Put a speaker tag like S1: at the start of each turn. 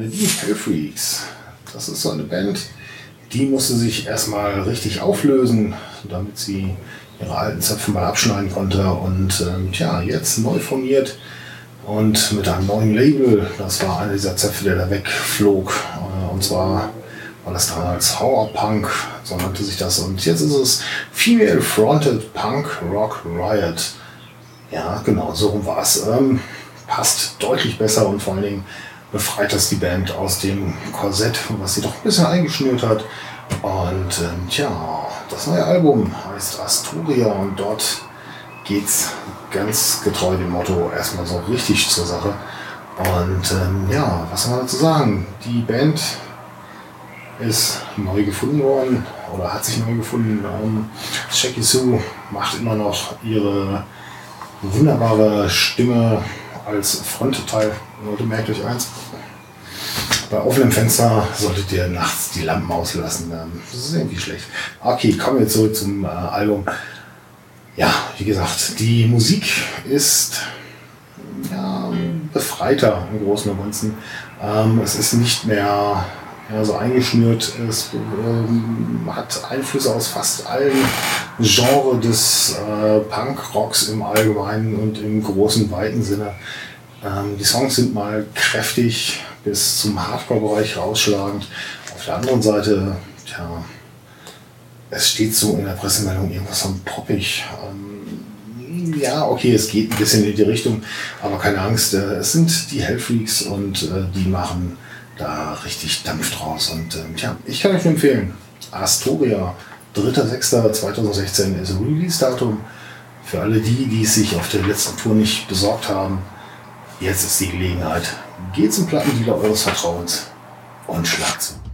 S1: Hellfreaks. Das ist so eine Band, die musste sich erstmal richtig auflösen, damit sie ihre alten Zöpfe mal abschneiden konnte. Und ähm, tja, jetzt neu formiert und mit einem neuen Label. Das war einer dieser Zöpfe, der da wegflog. Äh, und zwar war das damals Horror Punk, so nannte sich das. Und jetzt ist es Female Fronted Punk Rock Riot. Ja, genau, so war es. Ähm, passt deutlich besser und vor allen Dingen befreit das die Band aus dem Korsett, was sie doch ein bisschen eingeschnürt hat. Und ähm, tja, das neue Album heißt Asturia und dort geht's ganz getreu dem Motto erstmal so richtig zur Sache. Und ähm, ja, was soll man dazu sagen? Die Band ist neu gefunden worden oder hat sich neu gefunden. Ähm, Jackie Sue macht immer noch ihre wunderbare Stimme als Frontteil. Leute, merkt euch eins. Bei offenem Fenster solltet ihr nachts die Lampen auslassen. Das ist irgendwie schlecht. Okay, kommen wir zurück zum äh, Album. Ja, wie gesagt, die Musik ist ja, befreiter im Großen und Ganzen. Ähm, es ist nicht mehr ja, so eingeschnürt. Es ähm, hat Einflüsse aus fast allen Genres des äh, Punk-Rocks im Allgemeinen und im großen, weiten Sinne. Ähm, die Songs sind mal kräftig bis zum Hardcore-Bereich rausschlagend. Auf der anderen Seite, tja, es steht so in der Pressemeldung irgendwas von poppig. Ähm, ja, okay, es geht ein bisschen in die Richtung, aber keine Angst, äh, es sind die Hellfreaks und äh, die machen da richtig Dampf draus. Und äh, tja, ich kann euch nur empfehlen, Astoria, 3.6.2016 ist Release-Datum. Für alle die, die es sich auf der letzten Tour nicht besorgt haben, jetzt ist die Gelegenheit. Geht zum Plattendealer eures Vertrauens und schlagt zu.